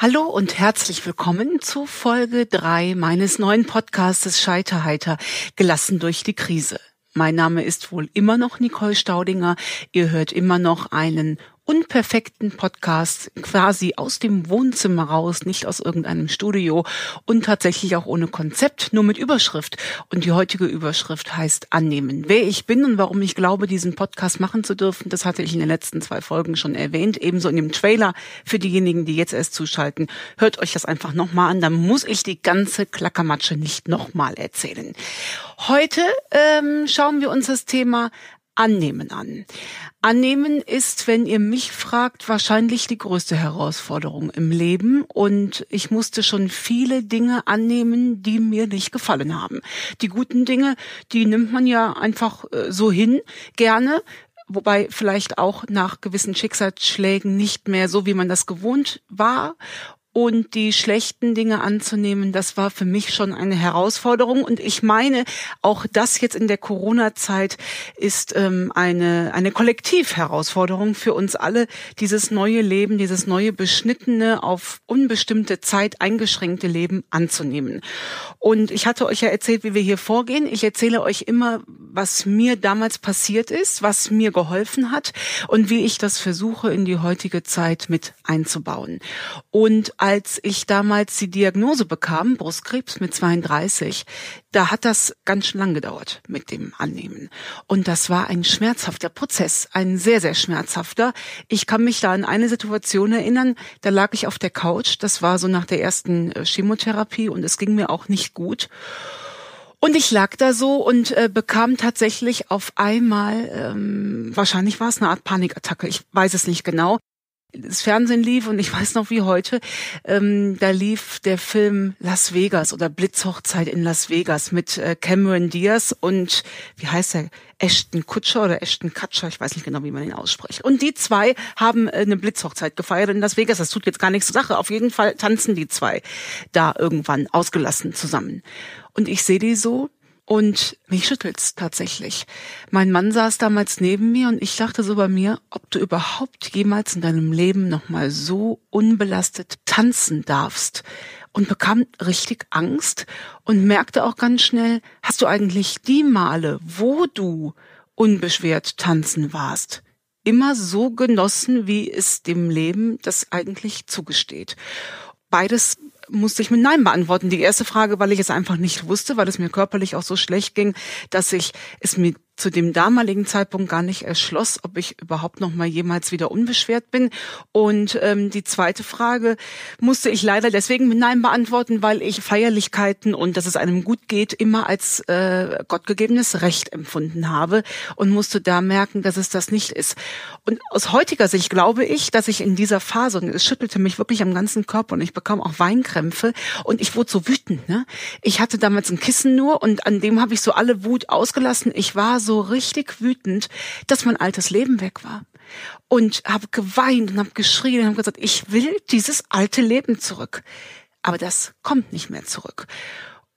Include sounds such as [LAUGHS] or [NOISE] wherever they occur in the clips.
Hallo und herzlich willkommen zu Folge drei meines neuen Podcastes Scheiterheiter, gelassen durch die Krise. Mein Name ist wohl immer noch Nicole Staudinger. Ihr hört immer noch einen unperfekten Podcast quasi aus dem Wohnzimmer raus, nicht aus irgendeinem Studio und tatsächlich auch ohne Konzept, nur mit Überschrift. Und die heutige Überschrift heißt Annehmen. Wer ich bin und warum ich glaube, diesen Podcast machen zu dürfen, das hatte ich in den letzten zwei Folgen schon erwähnt, ebenso in dem Trailer für diejenigen, die jetzt erst zuschalten. Hört euch das einfach nochmal an, dann muss ich die ganze Klackermatsche nicht nochmal erzählen. Heute ähm, schauen wir uns das Thema Annehmen an. Annehmen ist, wenn ihr mich fragt, wahrscheinlich die größte Herausforderung im Leben und ich musste schon viele Dinge annehmen, die mir nicht gefallen haben. Die guten Dinge, die nimmt man ja einfach äh, so hin, gerne, wobei vielleicht auch nach gewissen Schicksalsschlägen nicht mehr so, wie man das gewohnt war und die schlechten Dinge anzunehmen, das war für mich schon eine Herausforderung. Und ich meine, auch das jetzt in der Corona-Zeit ist ähm, eine, eine Kollektivherausforderung für uns alle, dieses neue Leben, dieses neue beschnittene, auf unbestimmte Zeit eingeschränkte Leben anzunehmen. Und ich hatte euch ja erzählt, wie wir hier vorgehen. Ich erzähle euch immer, was mir damals passiert ist, was mir geholfen hat und wie ich das versuche, in die heutige Zeit mit einzubauen. Und als ich damals die Diagnose bekam, Brustkrebs mit 32, da hat das ganz schön lang gedauert mit dem Annehmen. Und das war ein schmerzhafter Prozess, ein sehr, sehr schmerzhafter. Ich kann mich da an eine Situation erinnern, da lag ich auf der Couch, das war so nach der ersten äh, Chemotherapie und es ging mir auch nicht gut. Und ich lag da so und äh, bekam tatsächlich auf einmal, ähm, wahrscheinlich war es eine Art Panikattacke, ich weiß es nicht genau, das Fernsehen lief und ich weiß noch wie heute, ähm, da lief der Film Las Vegas oder Blitzhochzeit in Las Vegas mit äh, Cameron Diaz und wie heißt er? Ashton Kutscher oder Ashton Kutscher, ich weiß nicht genau, wie man ihn ausspricht. Und die zwei haben äh, eine Blitzhochzeit gefeiert in Las Vegas. Das tut jetzt gar nichts zur Sache. Auf jeden Fall tanzen die zwei da irgendwann ausgelassen zusammen. Und ich sehe die so und mich schüttelt's tatsächlich. Mein Mann saß damals neben mir und ich dachte so bei mir, ob du überhaupt jemals in deinem Leben nochmal so unbelastet tanzen darfst. Und bekam richtig Angst und merkte auch ganz schnell, hast du eigentlich die Male, wo du unbeschwert tanzen warst, immer so genossen, wie es dem Leben das eigentlich zugesteht. Beides musste ich mit Nein beantworten. Die erste Frage, weil ich es einfach nicht wusste, weil es mir körperlich auch so schlecht ging, dass ich es mir zu dem damaligen Zeitpunkt gar nicht erschloss, ob ich überhaupt noch mal jemals wieder unbeschwert bin. Und ähm, die zweite Frage musste ich leider deswegen mit Nein beantworten, weil ich Feierlichkeiten und dass es einem gut geht immer als äh, gottgegebenes Recht empfunden habe und musste da merken, dass es das nicht ist. Und aus heutiger Sicht glaube ich, dass ich in dieser Phase, und es schüttelte mich wirklich am ganzen Körper und ich bekam auch Weinkrämpfe und ich wurde so wütend. Ne? Ich hatte damals ein Kissen nur und an dem habe ich so alle Wut ausgelassen. Ich war so richtig wütend, dass mein altes Leben weg war. Und habe geweint und habe geschrien und habe gesagt, ich will dieses alte Leben zurück. Aber das kommt nicht mehr zurück.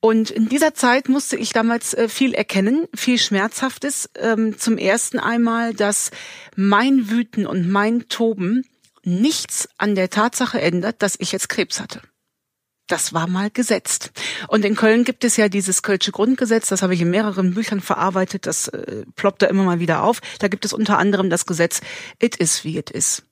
Und in dieser Zeit musste ich damals äh, viel erkennen, viel Schmerzhaftes. Ähm, zum ersten einmal, dass mein Wüten und mein Toben nichts an der Tatsache ändert, dass ich jetzt Krebs hatte das war mal gesetzt. Und in Köln gibt es ja dieses Kölsche Grundgesetz, das habe ich in mehreren Büchern verarbeitet, das äh, ploppt da immer mal wieder auf. Da gibt es unter anderem das Gesetz, it is wie it is.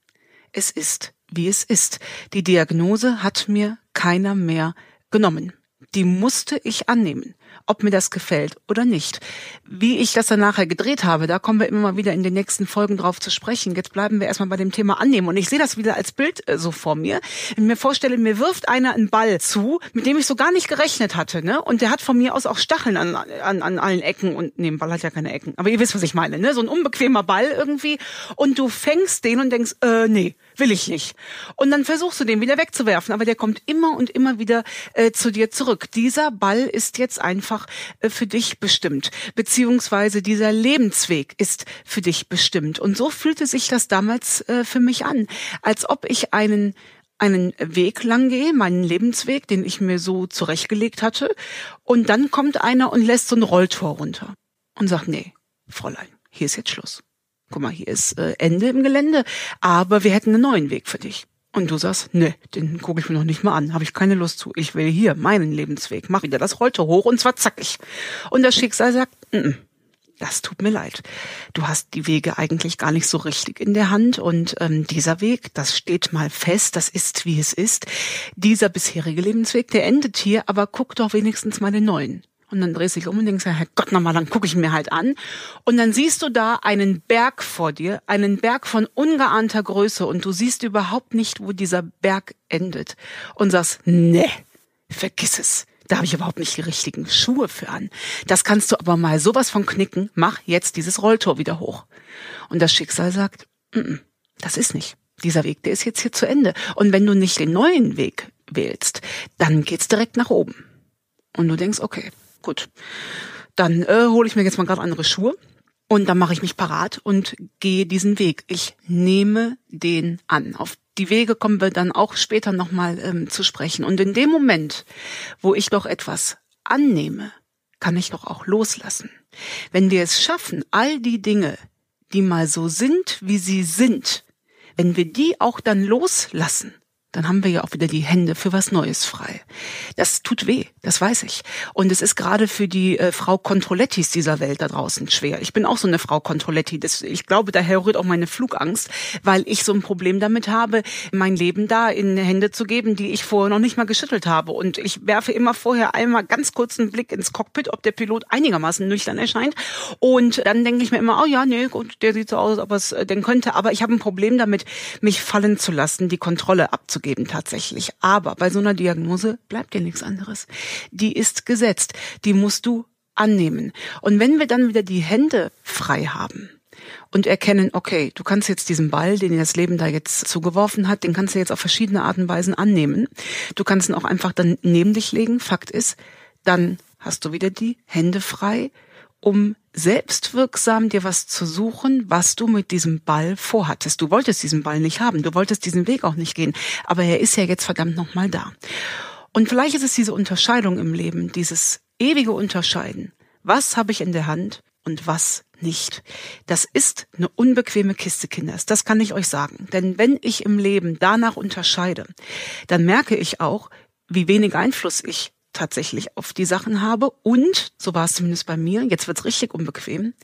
Es ist, wie es ist. Die Diagnose hat mir keiner mehr genommen. Die musste ich annehmen ob mir das gefällt oder nicht. Wie ich das dann nachher gedreht habe, da kommen wir immer mal wieder in den nächsten Folgen drauf zu sprechen. Jetzt bleiben wir erstmal bei dem Thema annehmen. Und ich sehe das wieder als Bild äh, so vor mir. Wenn ich mir vorstelle, mir wirft einer einen Ball zu, mit dem ich so gar nicht gerechnet hatte. Ne? Und der hat von mir aus auch Stacheln an, an, an allen Ecken. Und nee, ein Ball hat ja keine Ecken. Aber ihr wisst, was ich meine. Ne? So ein unbequemer Ball irgendwie. Und du fängst den und denkst, äh, nee, will ich nicht. Und dann versuchst du den wieder wegzuwerfen. Aber der kommt immer und immer wieder äh, zu dir zurück. Dieser Ball ist jetzt einfach einfach äh, für dich bestimmt, beziehungsweise dieser Lebensweg ist für dich bestimmt. Und so fühlte sich das damals äh, für mich an, als ob ich einen einen Weg lang gehe, meinen Lebensweg, den ich mir so zurechtgelegt hatte, und dann kommt einer und lässt so ein Rolltor runter und sagt, nee, Fräulein, hier ist jetzt Schluss. Guck mal, hier ist äh, Ende im Gelände, aber wir hätten einen neuen Weg für dich. Und du sagst, ne, den gucke ich mir noch nicht mal an, habe ich keine Lust zu. Ich will hier meinen Lebensweg, mach wieder das Rollte hoch und zwar zackig. Und das Schicksal sagt, N -n, das tut mir leid. Du hast die Wege eigentlich gar nicht so richtig in der Hand und ähm, dieser Weg, das steht mal fest, das ist wie es ist. Dieser bisherige Lebensweg, der endet hier, aber guck doch wenigstens mal den neuen. Und dann drehst du dich um und denkst, Herr Gott nochmal, dann gucke ich mir halt an. Und dann siehst du da einen Berg vor dir, einen Berg von ungeahnter Größe und du siehst überhaupt nicht, wo dieser Berg endet. Und sagst, ne, vergiss es. Da habe ich überhaupt nicht die richtigen Schuhe für an. Das kannst du aber mal sowas von knicken. Mach jetzt dieses Rolltor wieder hoch. Und das Schicksal sagt, N -n, das ist nicht. Dieser Weg, der ist jetzt hier zu Ende. Und wenn du nicht den neuen Weg wählst, dann geht's direkt nach oben. Und du denkst, okay, gut, dann äh, hole ich mir jetzt mal gerade andere Schuhe und dann mache ich mich parat und gehe diesen Weg. Ich nehme den an. Auf die Wege kommen wir dann auch später nochmal ähm, zu sprechen. Und in dem Moment, wo ich doch etwas annehme, kann ich doch auch loslassen. Wenn wir es schaffen, all die Dinge, die mal so sind, wie sie sind, wenn wir die auch dann loslassen, dann haben wir ja auch wieder die Hände für was Neues frei. Das tut weh, das weiß ich. Und es ist gerade für die äh, Frau Controlettis dieser Welt da draußen schwer. Ich bin auch so eine Frau Controletti. Das, ich glaube, daher rührt auch meine Flugangst, weil ich so ein Problem damit habe, mein Leben da in Hände zu geben, die ich vorher noch nicht mal geschüttelt habe. Und ich werfe immer vorher einmal ganz kurz einen Blick ins Cockpit, ob der Pilot einigermaßen nüchtern erscheint. Und dann denke ich mir immer, oh ja, nee, gut, der sieht so aus, ob es äh, denn könnte. Aber ich habe ein Problem damit, mich fallen zu lassen, die Kontrolle abzugeben abzugeben tatsächlich. Aber bei so einer Diagnose bleibt dir nichts anderes. Die ist gesetzt. Die musst du annehmen. Und wenn wir dann wieder die Hände frei haben, und erkennen, okay, du kannst jetzt diesen Ball, den dir das Leben da jetzt zugeworfen hat, den kannst du jetzt auf verschiedene Arten und Weisen annehmen. Du kannst ihn auch einfach dann neben dich legen. Fakt ist, dann hast du wieder die Hände frei, um selbstwirksam dir was zu suchen, was du mit diesem Ball vorhattest. Du wolltest diesen Ball nicht haben, du wolltest diesen Weg auch nicht gehen, aber er ist ja jetzt verdammt nochmal da. Und vielleicht ist es diese Unterscheidung im Leben, dieses ewige Unterscheiden. Was habe ich in der Hand und was nicht. Das ist eine unbequeme Kiste, Kinders. Das kann ich euch sagen. Denn wenn ich im Leben danach unterscheide, dann merke ich auch, wie wenig Einfluss ich tatsächlich auf die Sachen habe. Und, so war es zumindest bei mir, jetzt wird's richtig unbequem,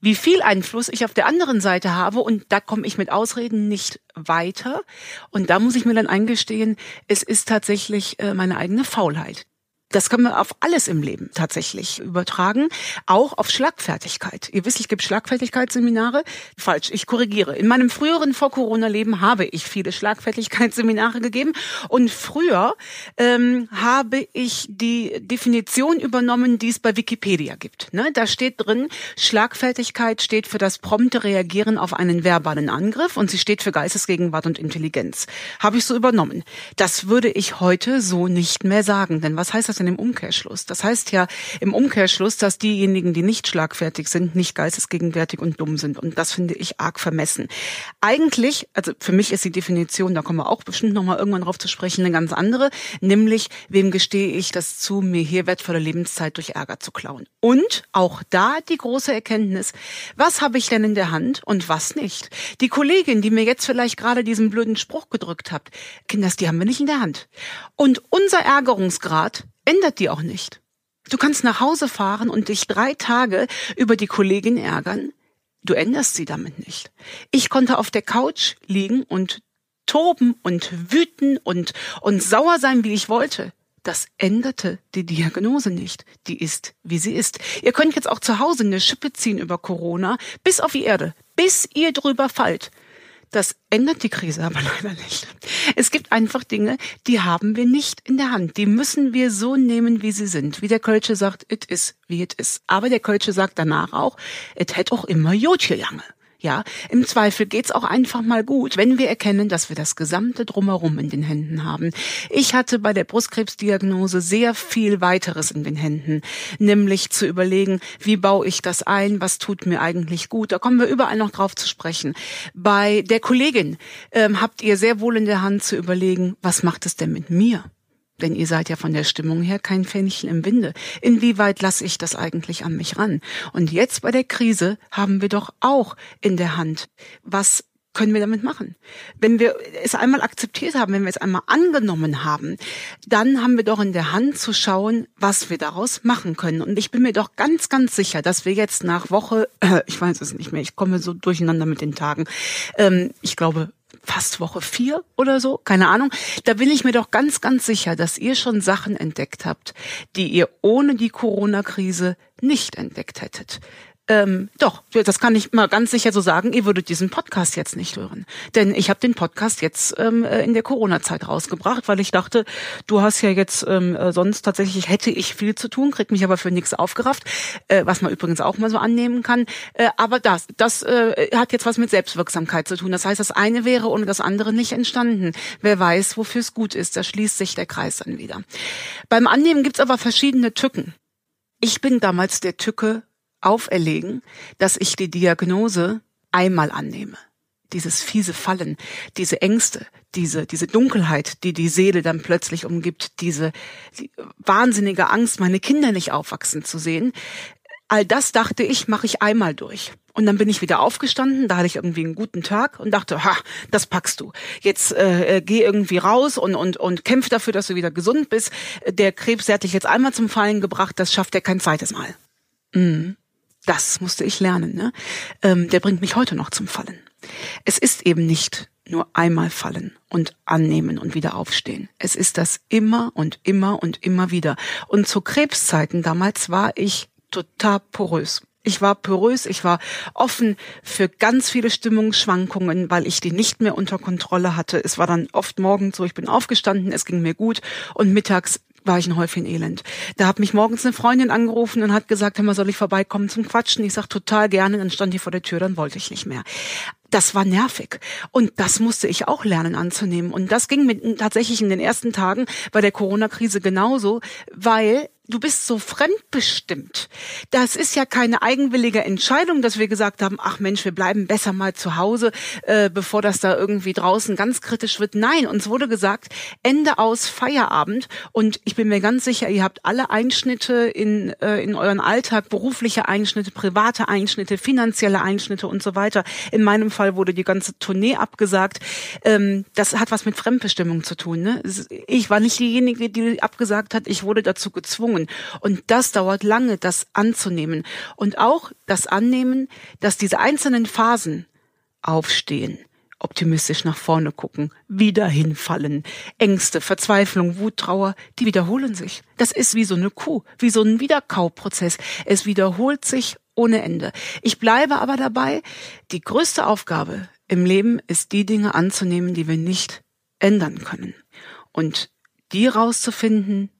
wie viel Einfluss ich auf der anderen Seite habe. Und da komme ich mit Ausreden nicht weiter. Und da muss ich mir dann eingestehen, es ist tatsächlich äh, meine eigene Faulheit. Das kann man auf alles im Leben tatsächlich übertragen, auch auf Schlagfertigkeit. Ihr wisst, ich gebe Schlagfertigkeitsseminare. Falsch, ich korrigiere. In meinem früheren Vor-Corona-Leben habe ich viele Schlagfertigkeitsseminare gegeben und früher ähm, habe ich die Definition übernommen, die es bei Wikipedia gibt. Ne? Da steht drin, Schlagfertigkeit steht für das prompte Reagieren auf einen verbalen Angriff und sie steht für Geistesgegenwart und Intelligenz. Habe ich so übernommen. Das würde ich heute so nicht mehr sagen, denn was heißt das denn im Umkehrschluss? Das heißt ja im Umkehrschluss, dass diejenigen, die nicht schlagfertig sind, nicht geistesgegenwärtig und dumm sind. Und das finde ich arg vermessen. Eigentlich, also für mich ist die Definition, da kommen wir auch bestimmt nochmal irgendwann drauf zu sprechen, eine ganz andere. Nämlich, wem gestehe ich das zu, mir hier wertvolle Lebenszeit durch Ärger zu klauen? Und auch da die große Erkenntnis, was habe ich denn in der Hand und was nicht? Die Kollegin, die mir jetzt vielleicht gerade diesen blöden Spruch gedrückt hat, Kinders, die haben wir nicht in der Hand. Und unser Ärgerungsgrad ändert die auch nicht. Du kannst nach Hause fahren und dich drei Tage über die Kollegin ärgern. Du änderst sie damit nicht. Ich konnte auf der Couch liegen und toben und wüten und, und sauer sein, wie ich wollte. Das änderte die Diagnose nicht. Die ist, wie sie ist. Ihr könnt jetzt auch zu Hause eine Schippe ziehen über Corona, bis auf die Erde, bis ihr drüber fallt. Das ändert die Krise aber [LAUGHS] leider nicht. Es gibt einfach Dinge, die haben wir nicht in der Hand. Die müssen wir so nehmen, wie sie sind. Wie der Kölsche sagt, it is, wie it is. Aber der Kölsche sagt danach auch, it hätt auch immer Jod gegangen. Ja, im Zweifel geht's auch einfach mal gut, wenn wir erkennen, dass wir das gesamte Drumherum in den Händen haben. Ich hatte bei der Brustkrebsdiagnose sehr viel weiteres in den Händen, nämlich zu überlegen, wie baue ich das ein, was tut mir eigentlich gut. Da kommen wir überall noch drauf zu sprechen. Bei der Kollegin ähm, habt ihr sehr wohl in der Hand zu überlegen, was macht es denn mit mir? Denn ihr seid ja von der Stimmung her kein Fähnchen im Winde. Inwieweit lasse ich das eigentlich an mich ran? Und jetzt bei der Krise haben wir doch auch in der Hand, was können wir damit machen? Wenn wir es einmal akzeptiert haben, wenn wir es einmal angenommen haben, dann haben wir doch in der Hand zu schauen, was wir daraus machen können. Und ich bin mir doch ganz, ganz sicher, dass wir jetzt nach Woche, äh, [CLEARS THROAT] ich weiß es nicht mehr, ich komme so durcheinander mit den Tagen, ähm, ich glaube fast Woche vier oder so, keine Ahnung. Da bin ich mir doch ganz, ganz sicher, dass ihr schon Sachen entdeckt habt, die ihr ohne die Corona-Krise nicht entdeckt hättet. Ähm, doch, das kann ich mal ganz sicher so sagen, ihr würdet diesen Podcast jetzt nicht hören. Denn ich habe den Podcast jetzt ähm, äh, in der Corona-Zeit rausgebracht, weil ich dachte, du hast ja jetzt ähm, äh, sonst tatsächlich hätte ich viel zu tun, krieg mich aber für nichts aufgerafft, äh, was man übrigens auch mal so annehmen kann. Äh, aber das, das äh, hat jetzt was mit Selbstwirksamkeit zu tun. Das heißt, das eine wäre ohne das andere nicht entstanden. Wer weiß, wofür es gut ist, da schließt sich der Kreis dann wieder. Beim Annehmen gibt's aber verschiedene Tücken. Ich bin damals der Tücke auferlegen, dass ich die Diagnose einmal annehme. Dieses fiese Fallen, diese Ängste, diese, diese Dunkelheit, die die Seele dann plötzlich umgibt, diese die wahnsinnige Angst, meine Kinder nicht aufwachsen zu sehen. All das dachte ich, mache ich einmal durch. Und dann bin ich wieder aufgestanden, da hatte ich irgendwie einen guten Tag und dachte, ha, das packst du. Jetzt äh, äh geh irgendwie raus und, und, und kämpf dafür, dass du wieder gesund bist. Der Krebs, der hat dich jetzt einmal zum Fallen gebracht, das schafft er kein zweites Mal. Mhm das musste ich lernen. Ne? Ähm, der bringt mich heute noch zum Fallen. Es ist eben nicht nur einmal fallen und annehmen und wieder aufstehen. Es ist das immer und immer und immer wieder. Und zu Krebszeiten damals war ich total porös. Ich war porös, ich war offen für ganz viele Stimmungsschwankungen, weil ich die nicht mehr unter Kontrolle hatte. Es war dann oft morgens so, ich bin aufgestanden, es ging mir gut und mittags war ich ein Häufchen Elend. Da hat mich morgens eine Freundin angerufen und hat gesagt, hör mal, soll ich vorbeikommen zum Quatschen? Ich sag total gerne, dann stand die vor der Tür, dann wollte ich nicht mehr. Das war nervig. Und das musste ich auch lernen anzunehmen. Und das ging mit, tatsächlich in den ersten Tagen bei der Corona-Krise genauso, weil du bist so fremdbestimmt. Das ist ja keine eigenwillige Entscheidung, dass wir gesagt haben, ach Mensch, wir bleiben besser mal zu Hause, äh, bevor das da irgendwie draußen ganz kritisch wird. Nein, uns wurde gesagt, Ende aus Feierabend. Und ich bin mir ganz sicher, ihr habt alle Einschnitte in, äh, in euren Alltag, berufliche Einschnitte, private Einschnitte, finanzielle Einschnitte und so weiter. In meinem Fall wurde die ganze Tournee abgesagt. Ähm, das hat was mit Fremdbestimmung zu tun. Ne? Ich war nicht diejenige, die abgesagt hat. Ich wurde dazu gezwungen Beziehungen. Und das dauert lange, das anzunehmen. Und auch das Annehmen, dass diese einzelnen Phasen aufstehen, optimistisch nach vorne gucken, wieder hinfallen. Ängste, Verzweiflung, Wut, Trauer, die wiederholen sich. Das ist wie so eine Kuh, wie so ein Wiederkauprozess. Es wiederholt sich ohne Ende. Ich bleibe aber dabei, die größte Aufgabe im Leben ist die Dinge anzunehmen, die wir nicht ändern können. Und die rauszufinden,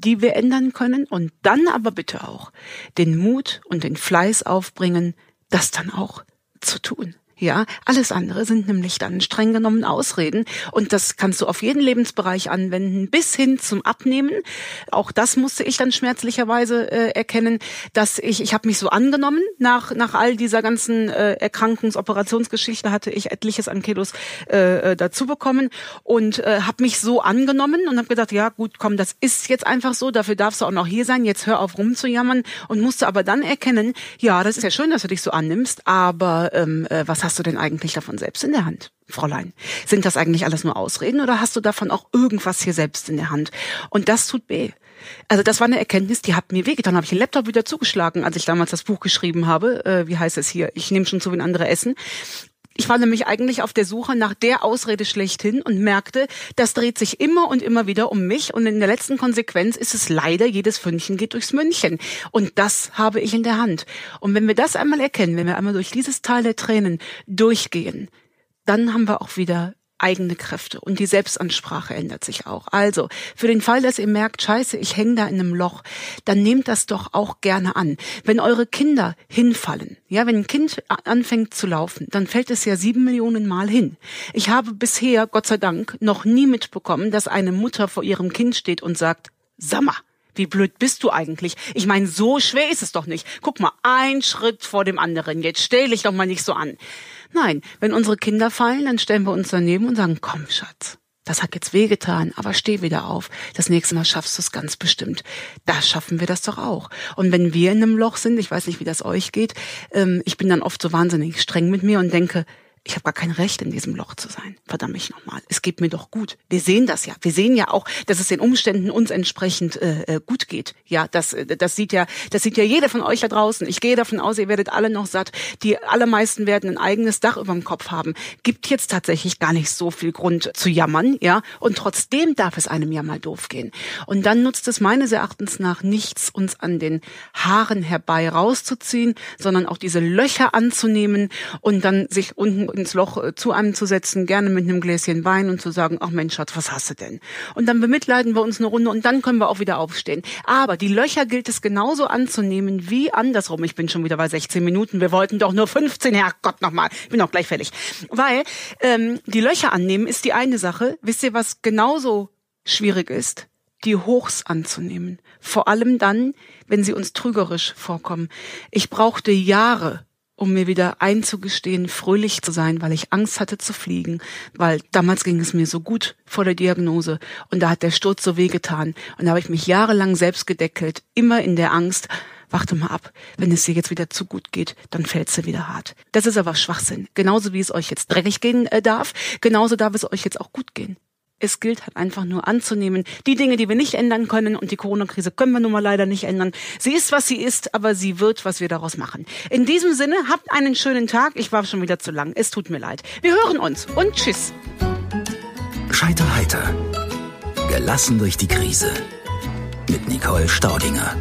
die wir ändern können und dann aber bitte auch den Mut und den Fleiß aufbringen, das dann auch zu tun. Ja, alles andere sind nämlich dann streng genommen Ausreden. Und das kannst du auf jeden Lebensbereich anwenden, bis hin zum Abnehmen. Auch das musste ich dann schmerzlicherweise äh, erkennen, dass ich, ich habe mich so angenommen, nach, nach all dieser ganzen äh, Erkrankungs-Operationsgeschichte hatte ich etliches an Kilos äh, äh dazu bekommen und äh, habe mich so angenommen und habe gedacht, ja gut, komm, das ist jetzt einfach so, dafür darfst du auch noch hier sein, jetzt hör auf rumzujammern und musste aber dann erkennen, ja, das ist ja schön, dass du dich so annimmst, aber ähm, äh, was hast hast du denn eigentlich davon selbst in der Hand? Fräulein, sind das eigentlich alles nur Ausreden oder hast du davon auch irgendwas hier selbst in der Hand? Und das tut weh. Also das war eine Erkenntnis, die hat mir wehgetan. Habe ich den Laptop wieder zugeschlagen, als ich damals das Buch geschrieben habe. Äh, wie heißt es hier? Ich nehme schon zu, wenn andere essen. Ich war nämlich eigentlich auf der Suche nach der Ausrede schlechthin und merkte, das dreht sich immer und immer wieder um mich und in der letzten Konsequenz ist es leider, jedes Fündchen geht durchs München. Und das habe ich in der Hand. Und wenn wir das einmal erkennen, wenn wir einmal durch dieses Teil der Tränen durchgehen, dann haben wir auch wieder eigene Kräfte und die Selbstansprache ändert sich auch. Also, für den Fall, dass ihr merkt, scheiße, ich hänge da in einem Loch, dann nehmt das doch auch gerne an. Wenn eure Kinder hinfallen, ja, wenn ein Kind anfängt zu laufen, dann fällt es ja sieben Millionen Mal hin. Ich habe bisher, Gott sei Dank, noch nie mitbekommen, dass eine Mutter vor ihrem Kind steht und sagt, Sammer, wie blöd bist du eigentlich? Ich meine, so schwer ist es doch nicht. Guck mal, ein Schritt vor dem anderen. Jetzt stell dich doch mal nicht so an. Nein, wenn unsere Kinder fallen, dann stellen wir uns daneben und sagen, komm, Schatz, das hat jetzt wehgetan, aber steh wieder auf. Das nächste Mal schaffst du es ganz bestimmt. Da schaffen wir das doch auch. Und wenn wir in einem Loch sind, ich weiß nicht, wie das euch geht, ähm, ich bin dann oft so wahnsinnig streng mit mir und denke, ich habe gar kein Recht, in diesem Loch zu sein. Verdammt mich nochmal. Es geht mir doch gut. Wir sehen das ja. Wir sehen ja auch, dass es den Umständen uns entsprechend äh, äh gut geht. Ja, das, äh, das sieht ja, das sieht ja jeder von euch da draußen. Ich gehe davon aus, ihr werdet alle noch satt. Die allermeisten werden ein eigenes Dach über dem Kopf haben. Gibt jetzt tatsächlich gar nicht so viel Grund zu jammern, ja. Und trotzdem darf es einem ja mal doof gehen. Und dann nutzt es meines Erachtens nach nichts, uns an den Haaren herbei rauszuziehen, sondern auch diese Löcher anzunehmen und dann sich unten ins Loch äh, zu einem zu setzen, gerne mit einem Gläschen Wein und zu sagen, ach Mensch, Schatz, was hast du denn? Und dann bemitleiden wir uns eine Runde und dann können wir auch wieder aufstehen. Aber die Löcher gilt es genauso anzunehmen wie andersrum. Ich bin schon wieder bei 16 Minuten. Wir wollten doch nur 15. Herrgott nochmal. Ich bin auch gleich fertig. Weil ähm, die Löcher annehmen ist die eine Sache. Wisst ihr, was genauso schwierig ist? Die Hochs anzunehmen. Vor allem dann, wenn sie uns trügerisch vorkommen. Ich brauchte Jahre, um mir wieder einzugestehen, fröhlich zu sein, weil ich Angst hatte zu fliegen, weil damals ging es mir so gut vor der Diagnose und da hat der Sturz so wehgetan und da habe ich mich jahrelang selbst gedeckelt, immer in der Angst, warte mal ab, wenn es dir jetzt wieder zu gut geht, dann fällt's dir wieder hart. Das ist aber Schwachsinn. Genauso wie es euch jetzt dreckig gehen äh, darf, genauso darf es euch jetzt auch gut gehen. Es gilt halt einfach nur anzunehmen, die Dinge, die wir nicht ändern können und die Corona-Krise können wir nun mal leider nicht ändern. Sie ist, was sie ist, aber sie wird, was wir daraus machen. In diesem Sinne, habt einen schönen Tag. Ich war schon wieder zu lang. Es tut mir leid. Wir hören uns und tschüss. Scheiterheiter. Gelassen durch die Krise. Mit Nicole Staudinger.